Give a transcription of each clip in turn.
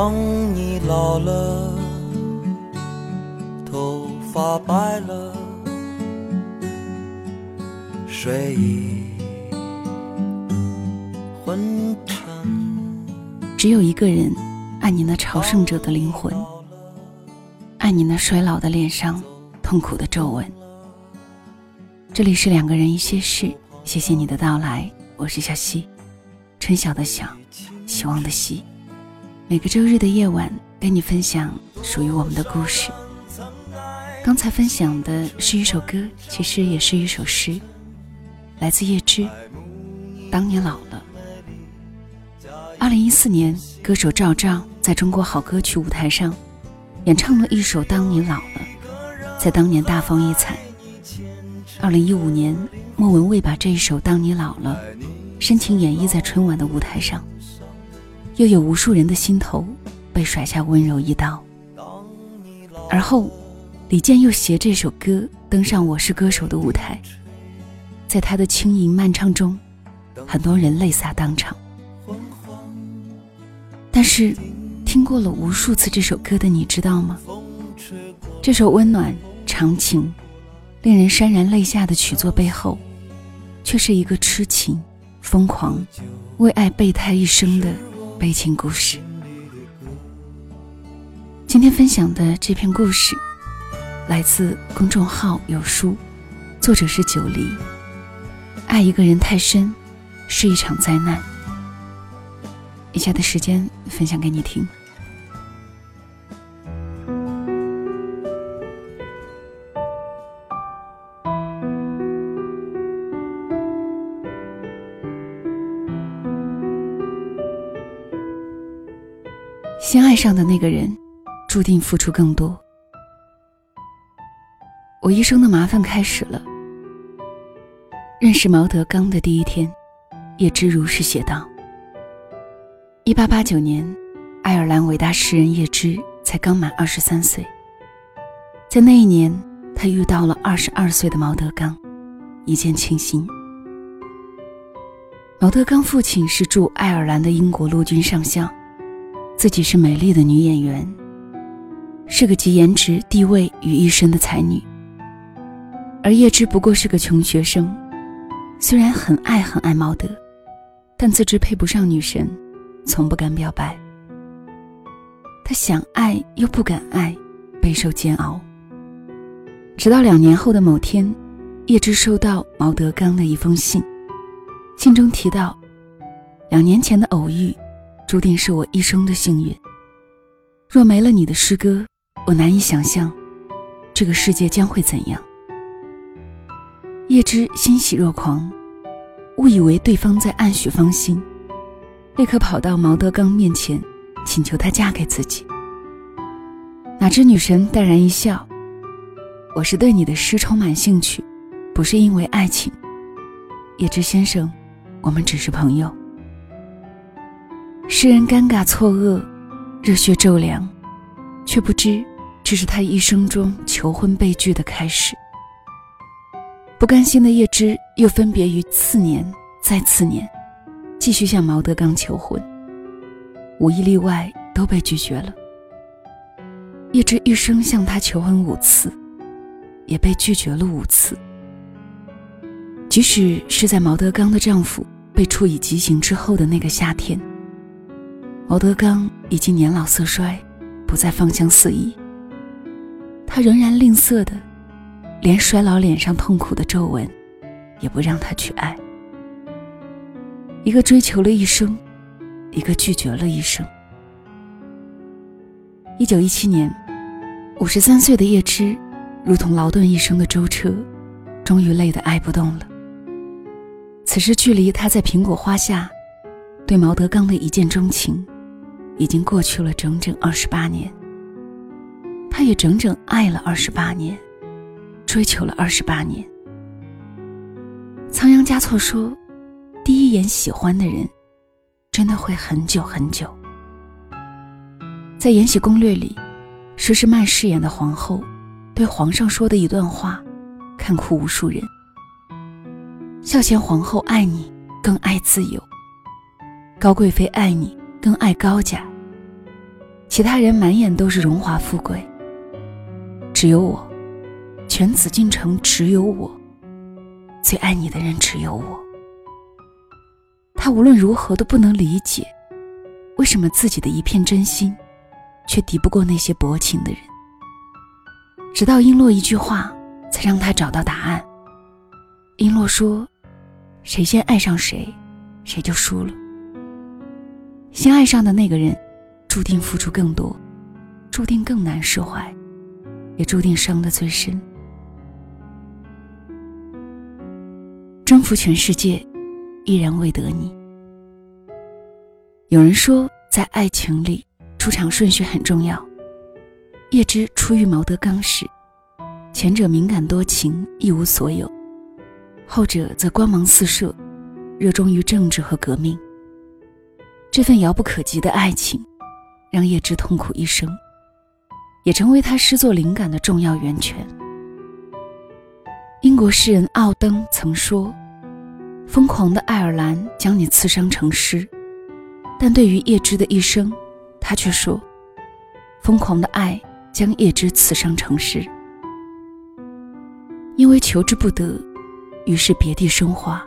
当你老了，头发白了，睡意昏沉。只有一个人爱你那朝圣者的灵魂，爱你那衰老的脸上痛苦的皱纹。这里是两个人一些事，谢谢你的到来，我是小溪，春晓的晓，希望的希。每个周日的夜晚，跟你分享属于我们的故事。刚才分享的是一首歌，其实也是一首诗，来自叶芝。当你老了。二零一四年，歌手赵照在中国好歌曲舞台上演唱了一首《当你老了》，在当年大放异彩。二零一五年，莫文蔚把这一首《当你老了》深情演绎在春晚的舞台上。又有无数人的心头被甩下温柔一刀，而后，李健又携这首歌登上《我是歌手》的舞台，在他的轻盈慢唱中，很多人泪洒当场。但是，听过了无数次这首歌的你知道吗？这首温暖、长情、令人潸然泪下的曲作背后，却是一个痴情、疯狂、为爱备胎一生的。悲情故事。今天分享的这篇故事，来自公众号有书，作者是九黎。爱一个人太深，是一场灾难。以下的时间分享给你听。上的那个人，注定付出更多。我一生的麻烦开始了。认识毛德刚的第一天，叶芝如是写道：一八八九年，爱尔兰伟大诗人叶芝才刚满二十三岁。在那一年，他遇到了二十二岁的毛德刚，一见倾心。毛德刚父亲是驻爱尔兰的英国陆军上校。自己是美丽的女演员，是个集颜值、地位于一身的才女。而叶芝不过是个穷学生，虽然很爱很爱毛德，但自知配不上女神，从不敢表白。他想爱又不敢爱，备受煎熬。直到两年后的某天，叶芝收到毛德刚的一封信，信中提到两年前的偶遇。注定是我一生的幸运。若没了你的诗歌，我难以想象这个世界将会怎样。叶芝欣喜若狂，误以为对方在暗许芳心，立刻跑到毛德刚面前，请求他嫁给自己。哪知女神淡然一笑：“我是对你的诗充满兴趣，不是因为爱情。叶芝先生，我们只是朋友。”诗人尴尬错愕，热血骤凉，却不知这是他一生中求婚被拒的开始。不甘心的叶芝又分别于次年、再次年，继续向毛德刚求婚，无一例外都被拒绝了。叶芝一生向他求婚五次，也被拒绝了五次。即使是在毛德刚的丈夫被处以极刑之后的那个夏天。毛德刚已经年老色衰，不再芳香四溢。他仍然吝啬的，连衰老脸上痛苦的皱纹，也不让他去爱。一个追求了一生，一个拒绝了一生。一九一七年，五十三岁的叶芝，如同劳顿一生的舟车，终于累得挨不动了。此时距离他在苹果花下，对毛德刚的一见钟情。已经过去了整整二十八年，他也整整爱了二十八年，追求了二十八年。仓央嘉措说：“第一眼喜欢的人，真的会很久很久。”在《延禧攻略》里，佘诗曼饰演的皇后对皇上说的一段话，看哭无数人。孝贤皇后爱你，更爱自由；高贵妃爱你。更爱高家，其他人满眼都是荣华富贵，只有我，全紫禁城只有我，最爱你的人只有我。他无论如何都不能理解，为什么自己的一片真心，却敌不过那些薄情的人。直到璎珞一句话，才让他找到答案。璎珞说：“谁先爱上谁，谁就输了。先爱上的那个人，注定付出更多，注定更难释怀，也注定伤得最深。征服全世界。”依然未得你。有人说，在爱情里，出场顺序很重要。叶芝初遇毛德刚时，前者敏感多情，一无所有；后者则光芒四射，热衷于政治和革命。这份遥不可及的爱情，让叶芝痛苦一生，也成为他诗作灵感的重要源泉。英国诗人奥登曾说。疯狂的爱尔兰将你刺伤成诗，但对于叶芝的一生，他却说：“疯狂的爱将叶芝刺伤成诗。”因为求之不得，于是别地生花。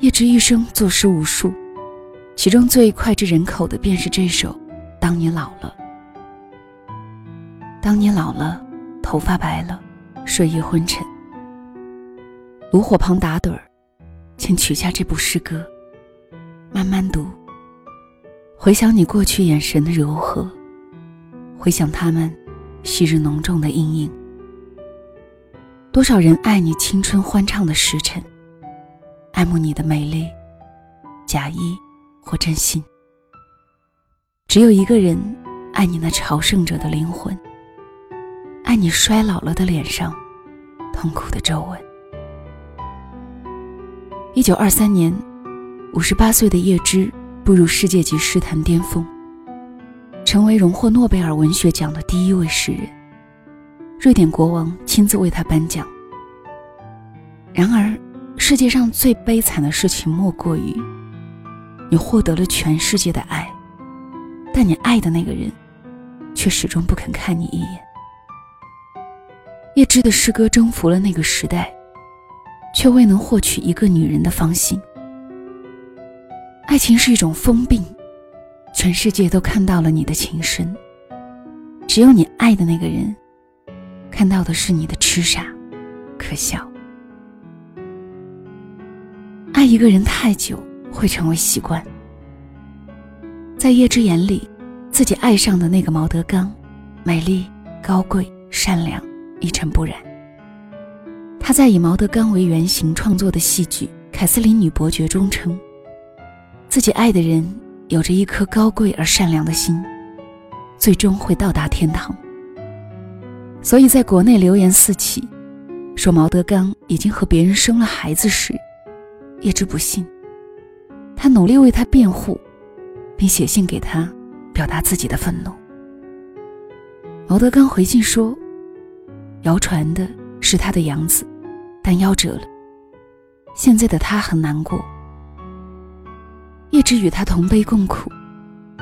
叶芝一生作诗无数，其中最脍炙人口的便是这首《当你老了》。当你老了，头发白了，睡意昏沉。炉火旁打盹儿，请取下这部诗歌，慢慢读。回想你过去眼神的柔和，回想他们昔日浓重的阴影。多少人爱你青春欢畅的时辰，爱慕你的美丽，假意或真心。只有一个人爱你那朝圣者的灵魂，爱你衰老了的脸上痛苦的皱纹。一九二三年，五十八岁的叶芝步入世界级诗坛巅峰，成为荣获诺贝尔文学奖的第一位诗人。瑞典国王亲自为他颁奖。然而，世界上最悲惨的事情莫过于，你获得了全世界的爱，但你爱的那个人，却始终不肯看你一眼。叶芝的诗歌征服了那个时代。却未能获取一个女人的芳心。爱情是一种疯病，全世界都看到了你的情深，只有你爱的那个人，看到的是你的痴傻、可笑。爱一个人太久，会成为习惯。在叶之眼里，自己爱上的那个毛德刚，美丽、高贵、善良，一尘不染。他在以毛德刚为原型创作的戏剧《凯瑟琳女伯爵》中称，自己爱的人有着一颗高贵而善良的心，最终会到达天堂。所以，在国内流言四起，说毛德刚已经和别人生了孩子时，叶芝不信。他努力为他辩护，并写信给他，表达自己的愤怒。毛德刚回信说：“谣传的是他的养子。”但夭折了。现在的他很难过。叶芝与他同悲共苦，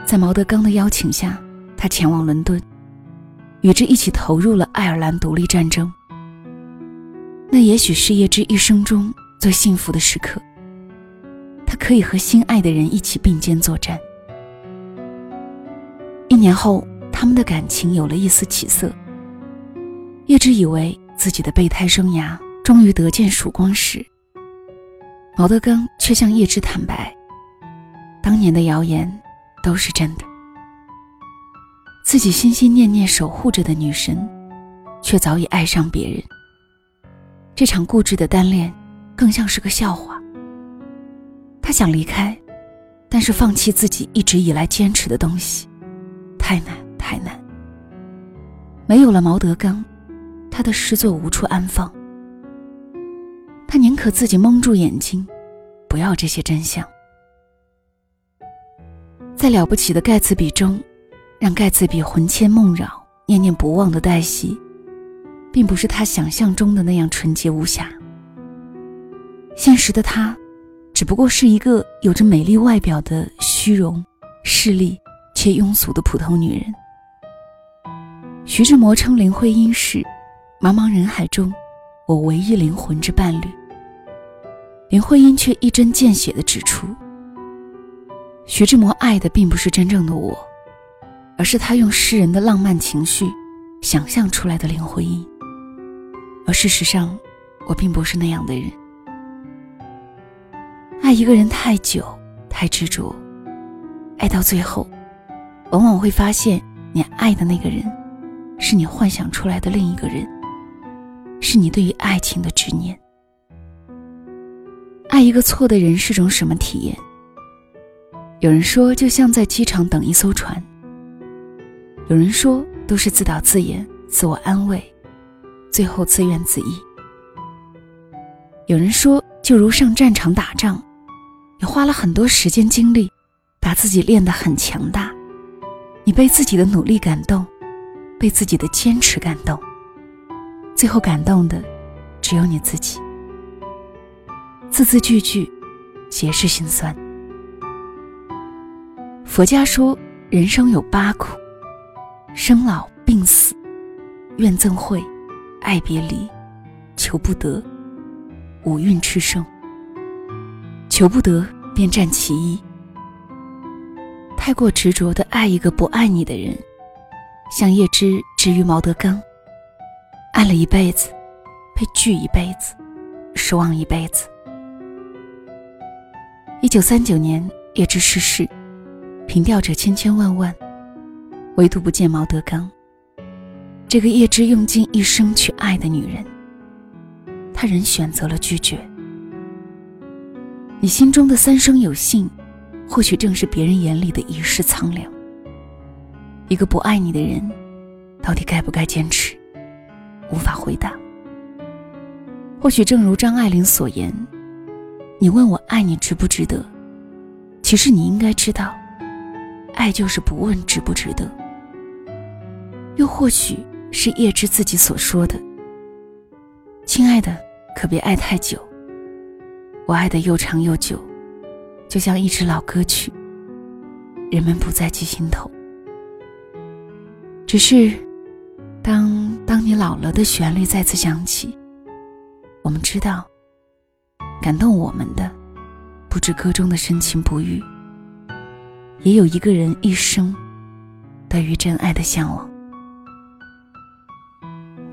在毛德刚的邀请下，他前往伦敦，与之一起投入了爱尔兰独立战争。那也许是叶芝一生中最幸福的时刻。他可以和心爱的人一起并肩作战。一年后，他们的感情有了一丝起色。叶芝以为自己的备胎生涯。终于得见曙光时，毛德刚却向叶芝坦白，当年的谣言都是真的。自己心心念念守护着的女神，却早已爱上别人。这场固执的单恋，更像是个笑话。想离开，但是放弃自己一直以来坚持的东西，太难太难。没有了毛德刚，他的诗作无处安放。他宁可自己蒙住眼睛，不要这些真相。在了不起的盖茨比中，让盖茨比魂牵梦绕、念念不忘的黛西，并不是他想象中的那样纯洁无瑕。现实的他，只不过是一个有着美丽外表的虚荣、势利且庸俗的普通女人。徐志摩称林徽因是茫茫人海中我唯一灵魂之伴侣。林徽因却一针见血地指出，徐志摩爱的并不是真正的我，而是他用诗人的浪漫情绪想象出来的林徽因。而事实上，我并不是那样的人。爱一个人太久、太执着，爱到最后，往往会发现，你爱的那个人，是你幻想出来的另一个人，是你对于爱情的执念。爱一个错的人是种什么体验？有人说，就像在机场等一艘船；有人说，都是自导自演、自我安慰。最后自怨自艾。有人说，就如上战场打仗，你花了很多时间精力，把自己练得很强大，你被自己的努力感动，被自己的坚持感动，最后感动的只有你自己。字字句句，皆是心酸。佛家说，人生有八苦：生老病死、怨憎会。爱别离，求不得，五蕴炽盛。求不得便占其一。太过执着的爱一个不爱你的人，像叶芝之于毛德刚，爱了一辈子，被拒一辈子，失望一辈子。一九三九年，叶芝逝世，凭吊者千千万万，唯独不见毛德刚。这个叶芝用尽一生去爱的女人，他仍选择了拒绝。你心中的三生有幸，或许正是别人眼里的一世苍凉。一个不爱你的人，到底该不该坚持？无法回答。或许正如张爱玲所言：“你问我爱你值不值得？其实你应该知道，爱就是不问值不值得。”又或许。是叶芝自己所说的：“亲爱的，可别爱太久。我爱的又长又久，就像一支老歌曲，人们不再记心头。只是，当当你老了的旋律再次响起，我们知道，感动我们的，不止歌中的深情不渝，也有一个人一生对于真爱的向往。”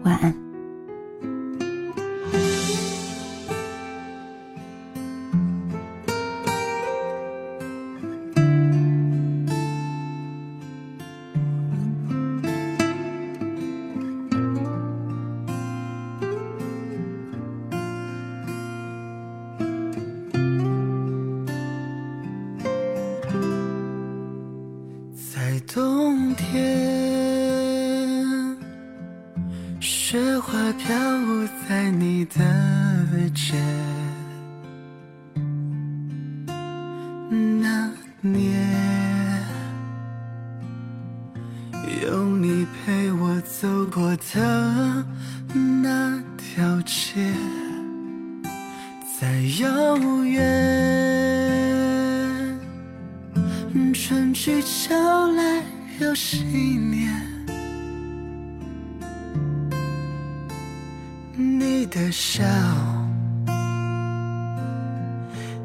晚安。雪花飘舞在你的肩，那年有你陪我走过的那条街，在遥远，春去秋来又是一年。笑，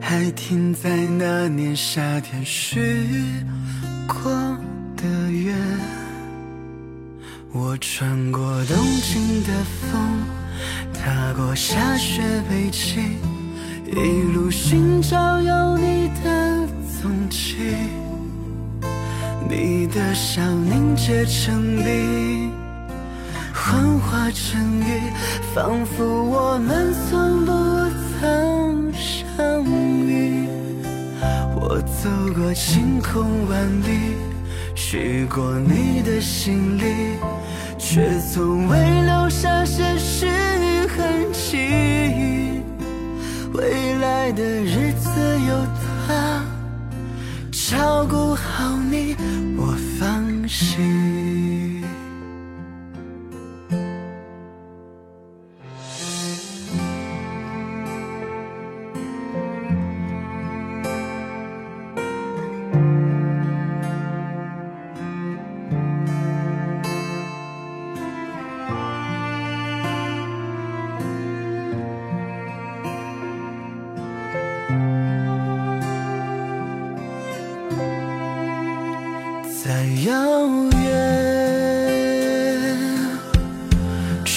还停在那年夏天许过的愿。我穿过东京的风，踏过下雪北京，一路寻找有你的踪迹。你的笑凝结成冰。幻化成雨，仿佛我们从不曾相遇。我走过晴空万里，去过你的心里，却从未留下些许痕迹。未来的日子有他照顾好你，我放心。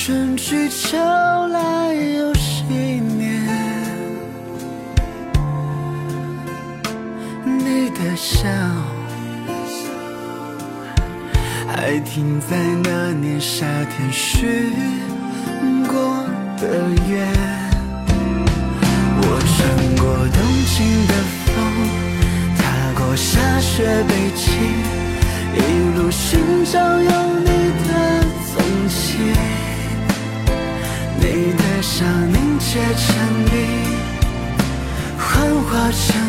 春去秋来又是一年，你的笑还停在那年夏天许过的愿。我穿过东京的风，踏过下雪北京。一路寻找有你的踪迹，想凝结成冰，幻化成